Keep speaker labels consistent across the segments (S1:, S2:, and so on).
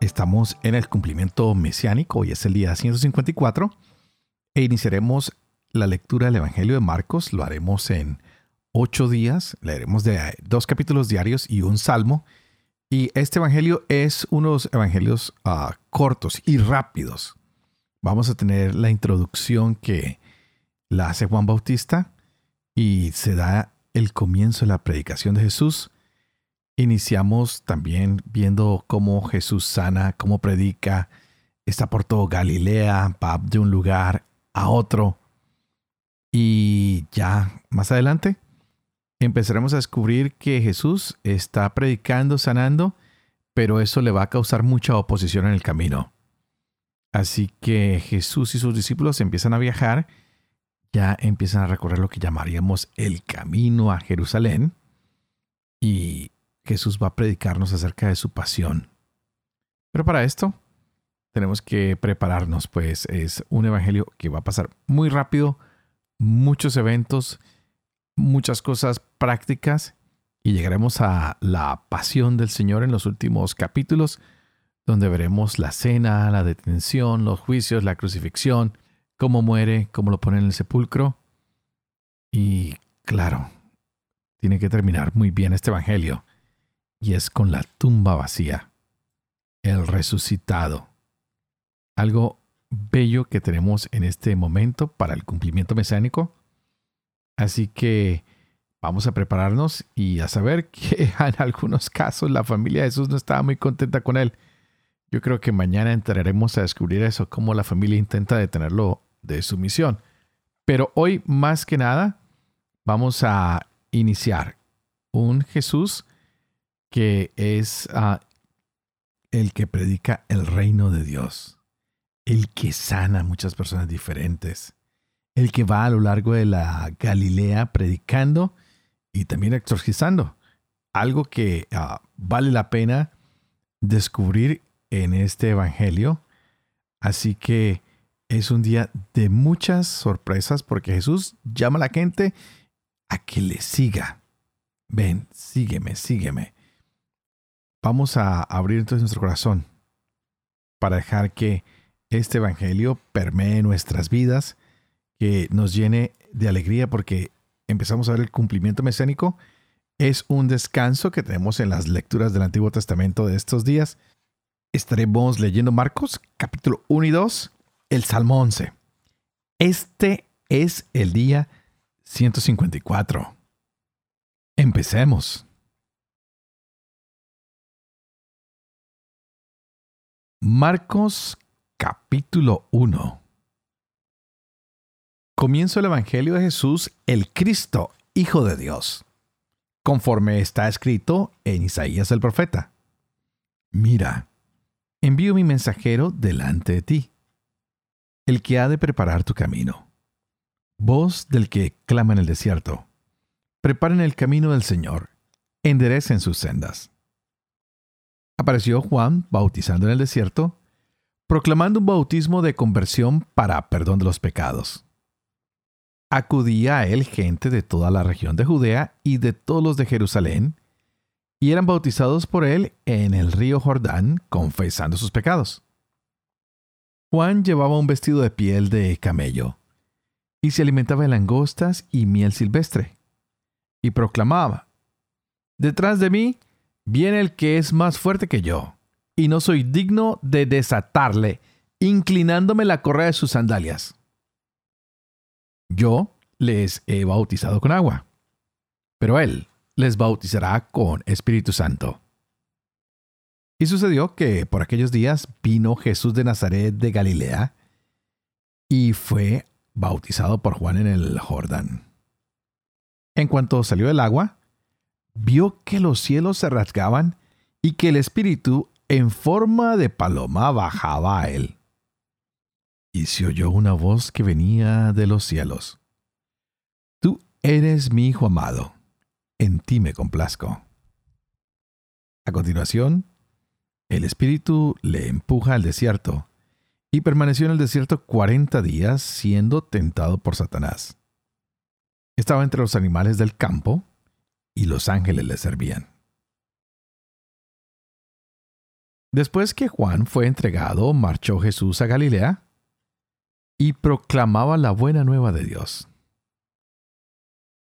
S1: Estamos en el cumplimiento mesiánico, hoy es el día 154, e iniciaremos la lectura del Evangelio de Marcos, lo haremos en ocho días, leeremos de dos capítulos diarios y un salmo, y este Evangelio es unos Evangelios uh, cortos y rápidos. Vamos a tener la introducción que la hace Juan Bautista y se da el comienzo de la predicación de Jesús Iniciamos también viendo cómo Jesús sana, cómo predica, está por todo Galilea, va de un lugar a otro. Y ya más adelante empezaremos a descubrir que Jesús está predicando, sanando, pero eso le va a causar mucha oposición en el camino. Así que Jesús y sus discípulos empiezan a viajar, ya empiezan a recorrer lo que llamaríamos el camino a Jerusalén. Y Jesús va a predicarnos acerca de su pasión. Pero para esto tenemos que prepararnos, pues es un evangelio que va a pasar muy rápido, muchos eventos, muchas cosas prácticas y llegaremos a la pasión del Señor en los últimos capítulos, donde veremos la cena, la detención, los juicios, la crucifixión, cómo muere, cómo lo pone en el sepulcro. Y claro, tiene que terminar muy bien este Evangelio y es con la tumba vacía, el resucitado. Algo bello que tenemos en este momento para el cumplimiento mesiánico. Así que vamos a prepararnos y a saber que en algunos casos la familia de Jesús no estaba muy contenta con él. Yo creo que mañana entraremos a descubrir eso, cómo la familia intenta detenerlo de su misión. Pero hoy, más que nada, vamos a iniciar un Jesús que es ah, el que predica el reino de Dios, el que sana a muchas personas diferentes, el que va a lo largo de la Galilea predicando y también exorcizando. Algo que ah, vale la pena descubrir en este Evangelio. Así que es un día de muchas sorpresas porque Jesús llama a la gente a que le siga. Ven, sígueme, sígueme. Vamos a abrir entonces nuestro corazón para dejar que este Evangelio permee nuestras vidas, que nos llene de alegría porque empezamos a ver el cumplimiento mesiánico. Es un descanso que tenemos en las lecturas del Antiguo Testamento de estos días. Estaremos leyendo Marcos capítulo 1 y 2, el Salmo 11. Este es el día 154. Empecemos. Marcos capítulo 1. Comienzo el Evangelio de Jesús, el Cristo, Hijo de Dios, conforme está escrito en Isaías el profeta. Mira, envío mi mensajero delante de ti, el que ha de preparar tu camino. Voz del que clama en el desierto. Preparen el camino del Señor, enderecen sus sendas apareció Juan bautizando en el desierto, proclamando un bautismo de conversión para perdón de los pecados. Acudía a él gente de toda la región de Judea y de todos los de Jerusalén, y eran bautizados por él en el río Jordán, confesando sus pecados. Juan llevaba un vestido de piel de camello, y se alimentaba de langostas y miel silvestre, y proclamaba, Detrás de mí viene el que es más fuerte que yo, y no soy digno de desatarle, inclinándome la correa de sus sandalias. Yo les he bautizado con agua, pero él les bautizará con Espíritu Santo. Y sucedió que por aquellos días vino Jesús de Nazaret de Galilea y fue bautizado por Juan en el Jordán. En cuanto salió del agua, vio que los cielos se rasgaban y que el Espíritu en forma de paloma bajaba a él. y se oyó una voz que venía de los cielos. Tú eres mi Hijo amado, en ti me complazco. A continuación, el Espíritu le empuja al desierto, y permaneció en el desierto cuarenta días siendo tentado por Satanás. Estaba entre los animales del campo, y los ángeles le servían. Después que Juan fue entregado, marchó Jesús a Galilea y proclamaba la buena nueva de Dios.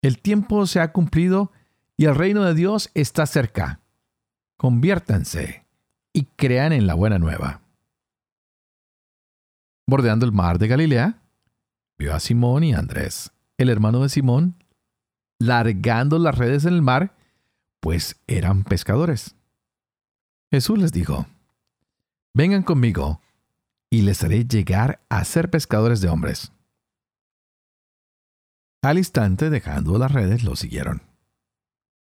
S1: El tiempo se ha cumplido y el reino de Dios está cerca. Conviértanse y crean en la buena nueva. Bordeando el mar de Galilea, vio a Simón y Andrés, el hermano de Simón, largando las redes en el mar, pues eran pescadores. Jesús les dijo, Vengan conmigo y les haré llegar a ser pescadores de hombres. Al instante, dejando las redes, lo siguieron.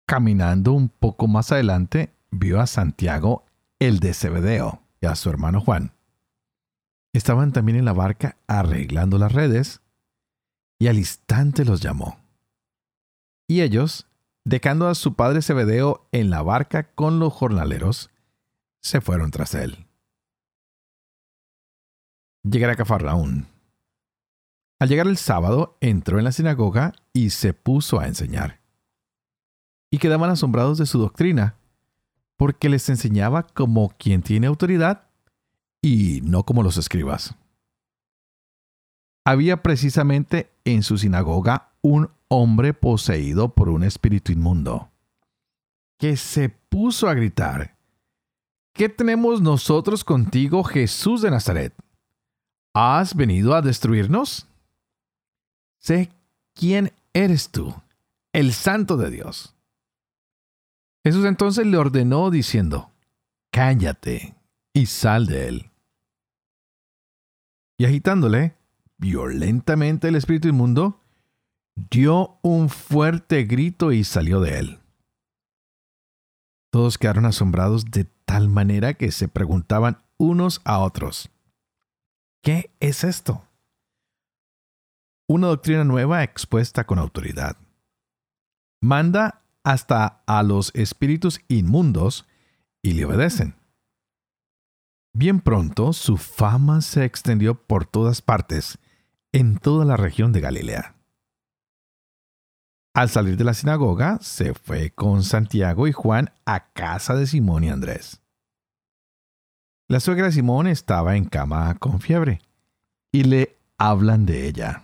S1: Caminando un poco más adelante, vio a Santiago, el de Zebedeo, y a su hermano Juan. Estaban también en la barca arreglando las redes, y al instante los llamó. Y ellos, dejando a su padre Zebedeo en la barca con los jornaleros, se fueron tras él llegar a Cafarnaún. Al llegar el sábado, entró en la sinagoga y se puso a enseñar. Y quedaban asombrados de su doctrina, porque les enseñaba como quien tiene autoridad y no como los escribas. Había precisamente en su sinagoga un hombre poseído por un espíritu inmundo, que se puso a gritar, ¿Qué tenemos nosotros contigo, Jesús de Nazaret? ¿Has venido a destruirnos? Sé quién eres tú, el santo de Dios. Jesús entonces le ordenó diciendo, Cállate y sal de él. Y agitándole violentamente el espíritu inmundo, dio un fuerte grito y salió de él. Todos quedaron asombrados de tal manera que se preguntaban unos a otros, ¿Qué es esto? Una doctrina nueva expuesta con autoridad. Manda hasta a los espíritus inmundos y le obedecen. Bien pronto su fama se extendió por todas partes, en toda la región de Galilea. Al salir de la sinagoga, se fue con Santiago y Juan a casa de Simón y Andrés. La suegra de Simón estaba en cama con fiebre y le hablan de ella.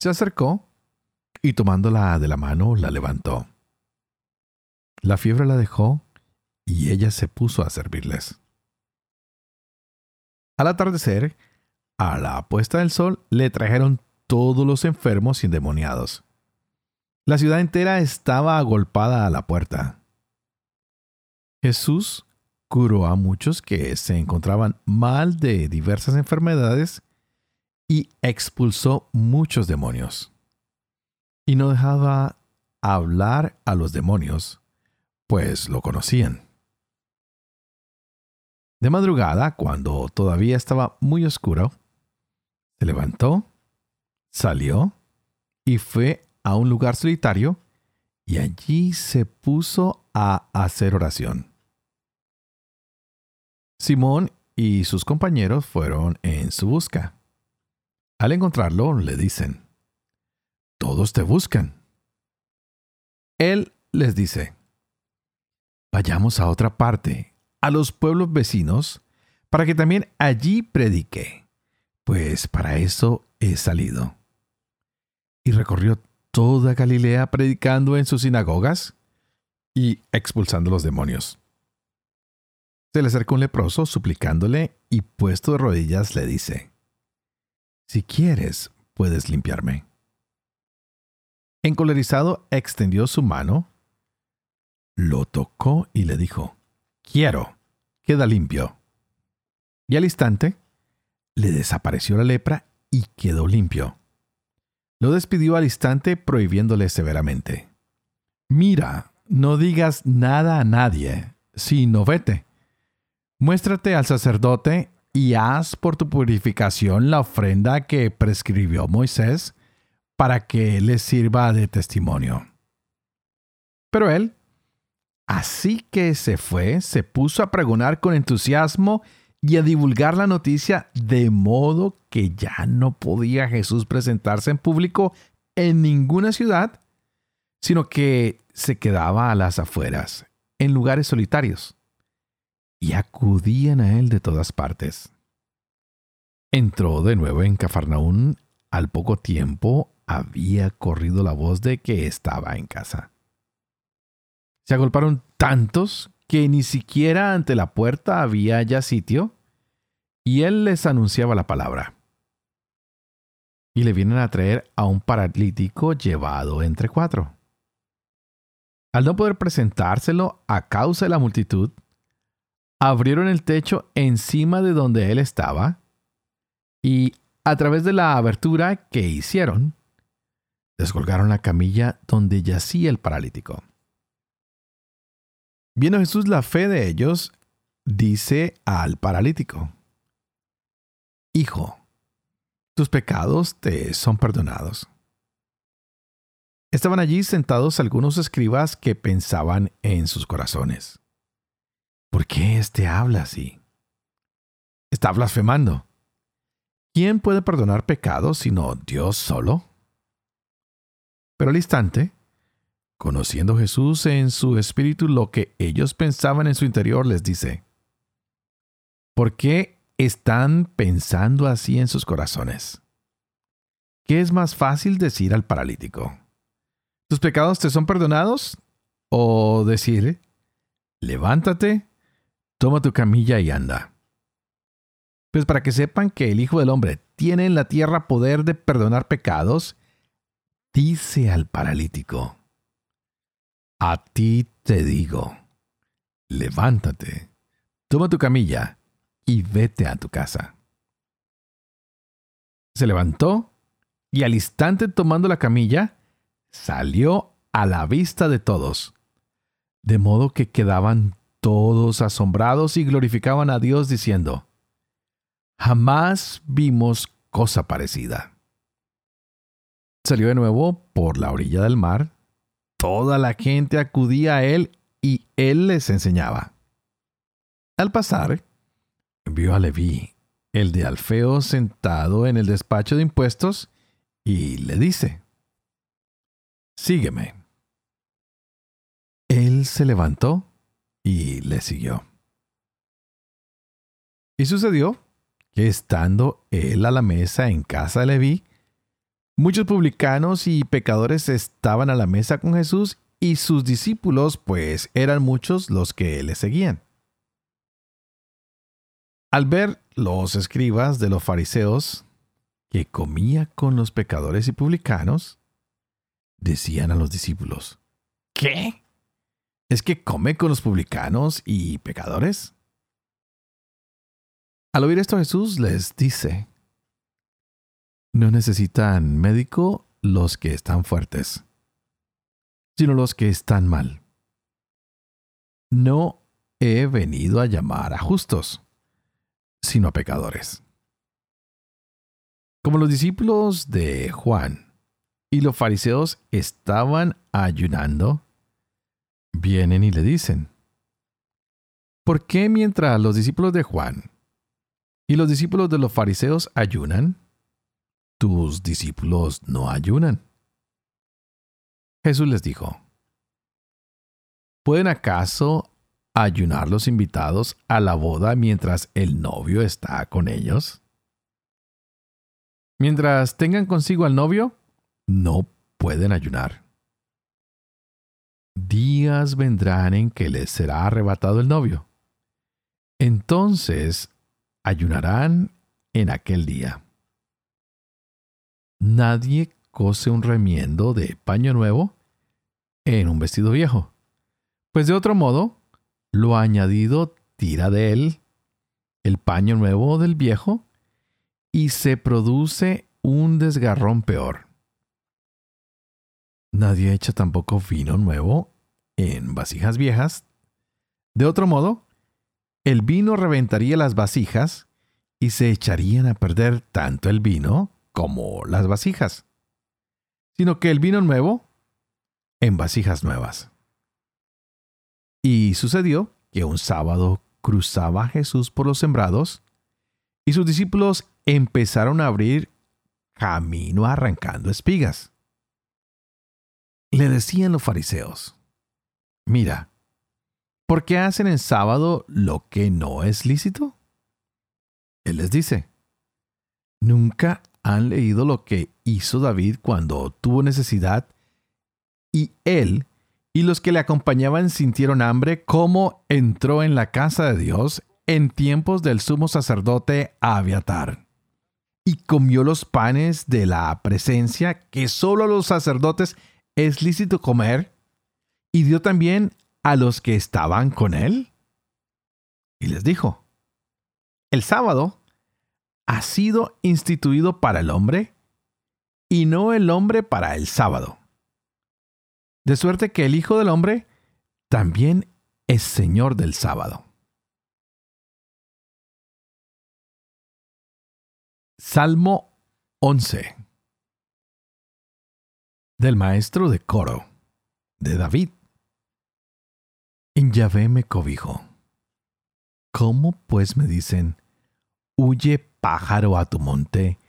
S1: Se acercó y tomándola de la mano la levantó. La fiebre la dejó y ella se puso a servirles. Al atardecer, a la puesta del sol, le trajeron todos los enfermos y endemoniados. La ciudad entera estaba agolpada a la puerta. Jesús curó a muchos que se encontraban mal de diversas enfermedades y expulsó muchos demonios. Y no dejaba hablar a los demonios, pues lo conocían. De madrugada, cuando todavía estaba muy oscuro, se levantó, salió y fue a un lugar solitario y allí se puso a hacer oración. Simón y sus compañeros fueron en su busca. Al encontrarlo, le dicen, Todos te buscan. Él les dice, Vayamos a otra parte, a los pueblos vecinos, para que también allí predique, pues para eso he salido. Y recorrió toda Galilea predicando en sus sinagogas y expulsando los demonios. Se le acerca un leproso suplicándole y puesto de rodillas le dice, Si quieres, puedes limpiarme. Encolerizado extendió su mano, lo tocó y le dijo, Quiero, queda limpio. Y al instante, le desapareció la lepra y quedó limpio. Lo despidió al instante prohibiéndole severamente, Mira, no digas nada a nadie, sino vete Muéstrate al sacerdote y haz por tu purificación la ofrenda que prescribió Moisés para que les sirva de testimonio. Pero él, así que se fue, se puso a pregonar con entusiasmo y a divulgar la noticia de modo que ya no podía Jesús presentarse en público en ninguna ciudad, sino que se quedaba a las afueras, en lugares solitarios, y acudían a él de todas partes. Entró de nuevo en Cafarnaún. Al poco tiempo había corrido la voz de que estaba en casa. Se agolparon tantos que ni siquiera ante la puerta había ya sitio, y él les anunciaba la palabra. Y le vienen a traer a un paralítico llevado entre cuatro. Al no poder presentárselo a causa de la multitud, abrieron el techo encima de donde él estaba y a través de la abertura que hicieron, descolgaron la camilla donde yacía el paralítico. Viendo Jesús la fe de ellos, dice al paralítico, Hijo, tus pecados te son perdonados. Estaban allí sentados algunos escribas que pensaban en sus corazones. ¿Por qué éste habla así? Está blasfemando. ¿Quién puede perdonar pecados sino Dios solo? Pero al instante, conociendo Jesús en su espíritu lo que ellos pensaban en su interior, les dice, ¿por qué están pensando así en sus corazones? ¿Qué es más fácil decir al paralítico? ¿Tus pecados te son perdonados? ¿O decir, levántate, toma tu camilla y anda? Pues para que sepan que el Hijo del Hombre tiene en la tierra poder de perdonar pecados, dice al paralítico, a ti te digo, levántate, toma tu camilla y vete a tu casa. Se levantó y al instante tomando la camilla, salió a la vista de todos, de modo que quedaban todos asombrados y glorificaban a Dios diciendo, jamás vimos cosa parecida. Salió de nuevo por la orilla del mar, toda la gente acudía a él y él les enseñaba. Al pasar, vio a Leví, el de Alfeo, sentado en el despacho de impuestos, y le dice, Sígueme. Él se levantó y le siguió. Y sucedió que estando él a la mesa en casa de Leví, muchos publicanos y pecadores estaban a la mesa con Jesús y sus discípulos, pues eran muchos los que le seguían. Al ver los escribas de los fariseos que comía con los pecadores y publicanos, decían a los discípulos, ¿qué? ¿Es que come con los publicanos y pecadores? Al oír esto Jesús les dice, no necesitan médico los que están fuertes, sino los que están mal. No he venido a llamar a justos, sino a pecadores. Como los discípulos de Juan y los fariseos estaban ayunando, vienen y le dicen, ¿por qué mientras los discípulos de Juan y los discípulos de los fariseos ayunan, tus discípulos no ayunan? Jesús les dijo, ¿pueden acaso ayunar los invitados a la boda mientras el novio está con ellos? Mientras tengan consigo al novio, no pueden ayunar. Días vendrán en que les será arrebatado el novio. Entonces ayunarán en aquel día. Nadie cose un remiendo de paño nuevo en un vestido viejo, pues de otro modo, lo añadido tira de él el paño nuevo del viejo y se produce un desgarrón peor. Nadie echa tampoco vino nuevo en vasijas viejas. De otro modo, el vino reventaría las vasijas y se echarían a perder tanto el vino como las vasijas, sino que el vino nuevo en vasijas nuevas. Y sucedió que un sábado cruzaba Jesús por los sembrados y sus discípulos empezaron a abrir camino arrancando espigas. Le decían los fariseos, mira, ¿por qué hacen en sábado lo que no es lícito? Él les dice, ¿nunca han leído lo que hizo David cuando tuvo necesidad y él y los que le acompañaban sintieron hambre, cómo entró en la casa de Dios en tiempos del sumo sacerdote Abiatar y comió los panes de la presencia que solo a los sacerdotes es lícito comer y dio también a los que estaban con él? Y les dijo, el sábado ha sido instituido para el hombre y no el hombre para el sábado. De suerte que el Hijo del Hombre también es Señor del sábado. Salmo 11 del maestro de coro de David. En Yahvé me cobijo. ¿Cómo pues me dicen, huye pájaro a tu monte,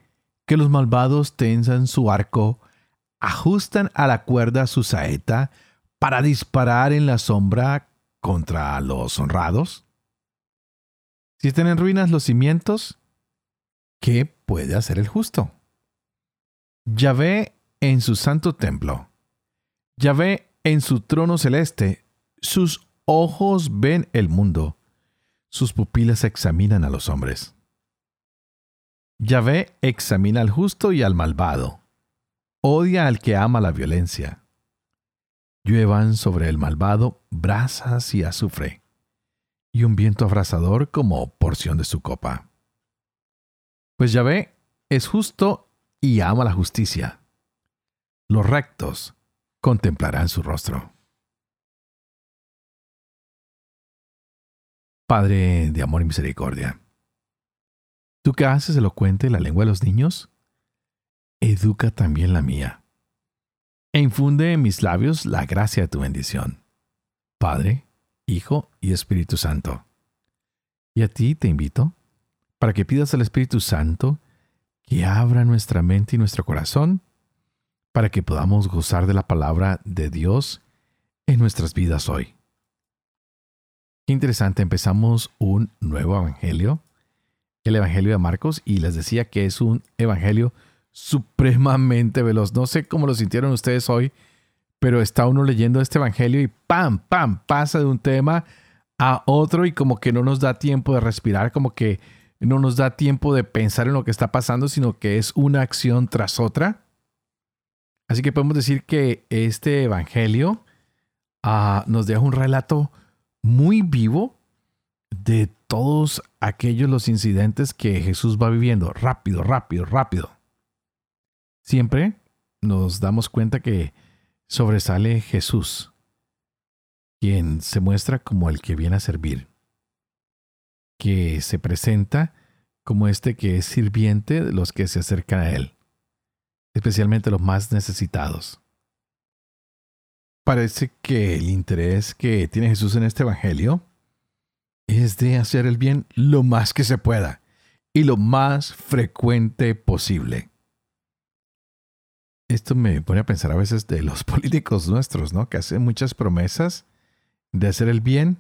S1: que los malvados tensan su arco, ajustan a la cuerda su saeta para disparar en la sombra contra los honrados? Si están en ruinas los cimientos, ¿qué puede hacer el justo? Yahvé en su santo templo. Yahvé en su trono celeste. Sus ojos ven el mundo. Sus pupilas examinan a los hombres. Yahvé examina al justo y al malvado. Odia al que ama la violencia. Lluevan sobre el malvado brasas y azufre, y un viento abrasador como porción de su copa. Pues Yahvé es justo y ama la justicia. Los rectos contemplarán su rostro. Padre de amor y misericordia, tú que haces elocuente la lengua de los niños, educa también la mía, e infunde en mis labios la gracia de tu bendición. Padre, Hijo y Espíritu Santo. Y a ti te invito para que pidas al Espíritu Santo que abra nuestra mente y nuestro corazón para que podamos gozar de la palabra de Dios en nuestras vidas hoy. Qué interesante, empezamos un nuevo evangelio, el evangelio de Marcos, y les decía que es un evangelio supremamente veloz. No sé cómo lo sintieron ustedes hoy, pero está uno leyendo este evangelio y pam, pam, pasa de un tema a otro y como que no nos da tiempo de respirar, como que no nos da tiempo de pensar en lo que está pasando, sino que es una acción tras otra. Así que podemos decir que este Evangelio ah, nos deja un relato muy vivo de todos aquellos los incidentes que Jesús va viviendo, rápido, rápido, rápido. Siempre nos damos cuenta que sobresale Jesús, quien se muestra como el que viene a servir que se presenta como este que es sirviente de los que se acercan a Él, especialmente los más necesitados. Parece que el interés que tiene Jesús en este Evangelio es de hacer el bien lo más que se pueda y lo más frecuente posible. Esto me pone a pensar a veces de los políticos nuestros, ¿no? Que hacen muchas promesas de hacer el bien,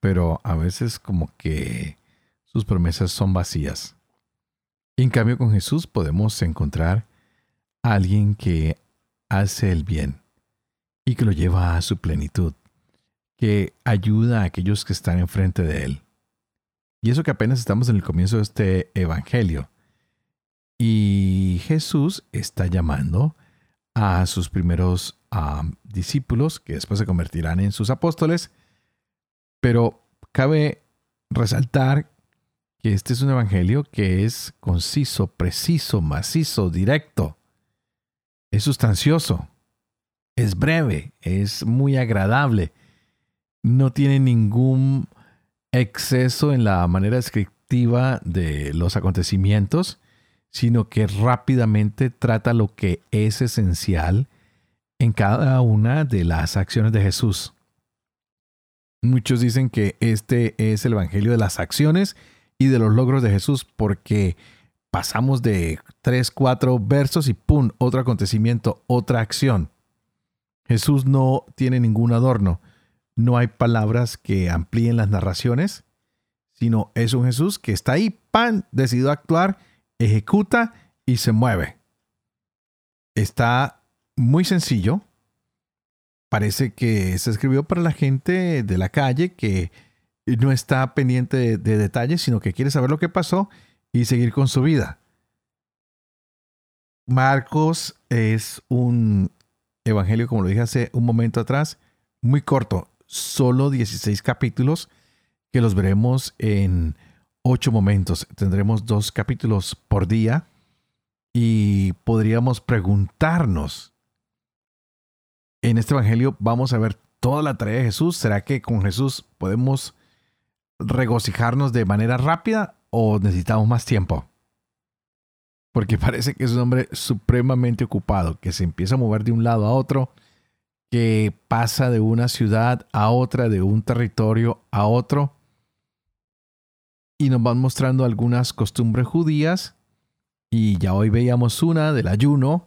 S1: pero a veces como que sus promesas son vacías. en cambio con Jesús podemos encontrar a alguien que hace el bien y que lo lleva a su plenitud, que ayuda a aquellos que están enfrente de él. Y eso que apenas estamos en el comienzo de este Evangelio. Y Jesús está llamando a sus primeros discípulos, que después se convertirán en sus apóstoles, pero cabe resaltar que este es un evangelio que es conciso, preciso, macizo, directo, es sustancioso, es breve, es muy agradable, no tiene ningún exceso en la manera de perspectiva de los acontecimientos, sino que rápidamente trata lo que es esencial en cada una de las acciones de Jesús. Muchos dicen que este es el Evangelio de las acciones y de los logros de Jesús porque pasamos de tres, cuatro versos y ¡pum! Otro acontecimiento, otra acción. Jesús no tiene ningún adorno. No hay palabras que amplíen las narraciones, sino es un Jesús que está ahí, pan, decidido a actuar, ejecuta y se mueve. Está muy sencillo. Parece que se escribió para la gente de la calle que no está pendiente de, de detalles, sino que quiere saber lo que pasó y seguir con su vida. Marcos es un evangelio, como lo dije hace un momento atrás, muy corto, solo 16 capítulos que los veremos en ocho momentos. Tendremos dos capítulos por día y podríamos preguntarnos, en este evangelio vamos a ver toda la tarea de Jesús. ¿Será que con Jesús podemos regocijarnos de manera rápida o necesitamos más tiempo? Porque parece que es un hombre supremamente ocupado, que se empieza a mover de un lado a otro, que pasa de una ciudad a otra, de un territorio a otro, y nos van mostrando algunas costumbres judías, y ya hoy veíamos una del ayuno,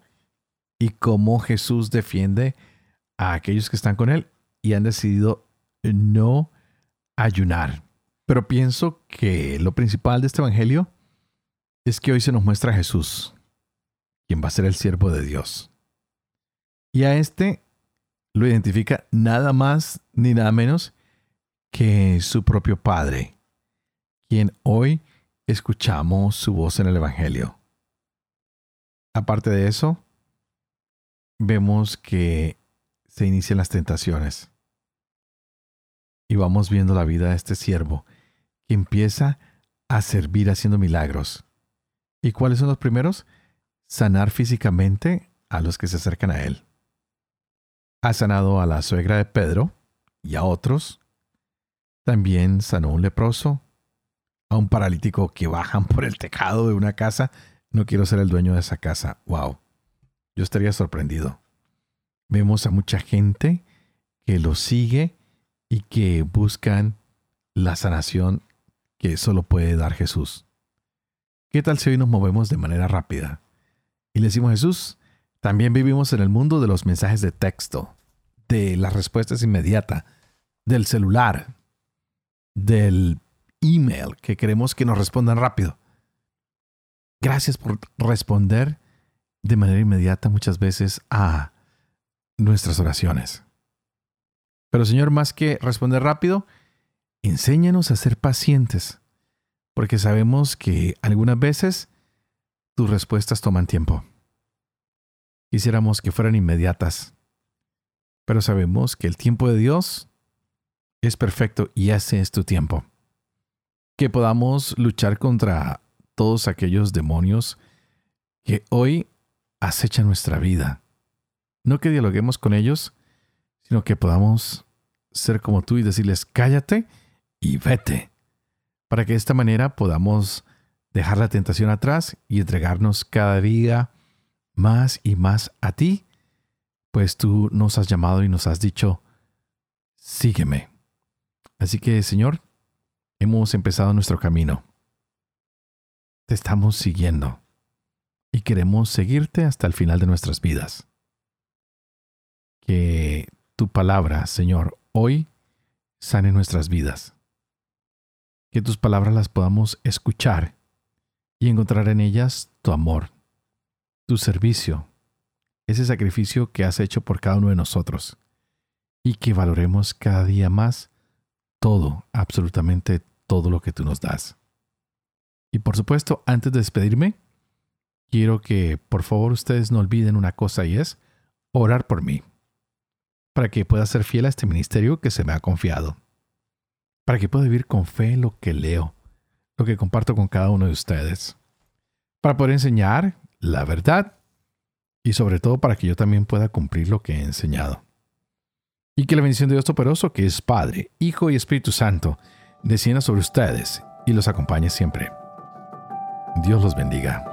S1: y cómo Jesús defiende a aquellos que están con él y han decidido no ayunar. Pero pienso que lo principal de este Evangelio es que hoy se nos muestra a Jesús, quien va a ser el siervo de Dios. Y a este lo identifica nada más ni nada menos que su propio Padre, quien hoy escuchamos su voz en el Evangelio. Aparte de eso, vemos que se inician las tentaciones. Y vamos viendo la vida de este siervo, que empieza a servir haciendo milagros. ¿Y cuáles son los primeros? Sanar físicamente a los que se acercan a él. Ha sanado a la suegra de Pedro y a otros. También sanó un leproso, a un paralítico que bajan por el tejado de una casa. No quiero ser el dueño de esa casa. ¡Wow! Yo estaría sorprendido. Vemos a mucha gente que lo sigue y que buscan la sanación que solo puede dar Jesús. ¿Qué tal si hoy nos movemos de manera rápida? Y le decimos Jesús, también vivimos en el mundo de los mensajes de texto, de las respuestas inmediatas, del celular, del email, que queremos que nos respondan rápido. Gracias por responder de manera inmediata muchas veces a nuestras oraciones. Pero Señor, más que responder rápido, enséñanos a ser pacientes porque sabemos que algunas veces tus respuestas toman tiempo. Quisiéramos que fueran inmediatas, pero sabemos que el tiempo de Dios es perfecto y ese es tu tiempo. Que podamos luchar contra todos aquellos demonios que hoy acechan nuestra vida. No que dialoguemos con ellos, sino que podamos ser como tú y decirles, cállate y vete para que de esta manera podamos dejar la tentación atrás y entregarnos cada día más y más a ti, pues tú nos has llamado y nos has dicho, sígueme. Así que, Señor, hemos empezado nuestro camino. Te estamos siguiendo y queremos seguirte hasta el final de nuestras vidas. Que tu palabra, Señor, hoy sane nuestras vidas que tus palabras las podamos escuchar y encontrar en ellas tu amor, tu servicio, ese sacrificio que has hecho por cada uno de nosotros, y que valoremos cada día más todo, absolutamente todo lo que tú nos das. Y por supuesto, antes de despedirme, quiero que por favor ustedes no olviden una cosa y es orar por mí, para que pueda ser fiel a este ministerio que se me ha confiado para que pueda vivir con fe lo que leo, lo que comparto con cada uno de ustedes, para poder enseñar la verdad y sobre todo para que yo también pueda cumplir lo que he enseñado. Y que la bendición de Dios Todopoderoso, que es Padre, Hijo y Espíritu Santo, descienda sobre ustedes y los acompañe siempre. Dios los bendiga.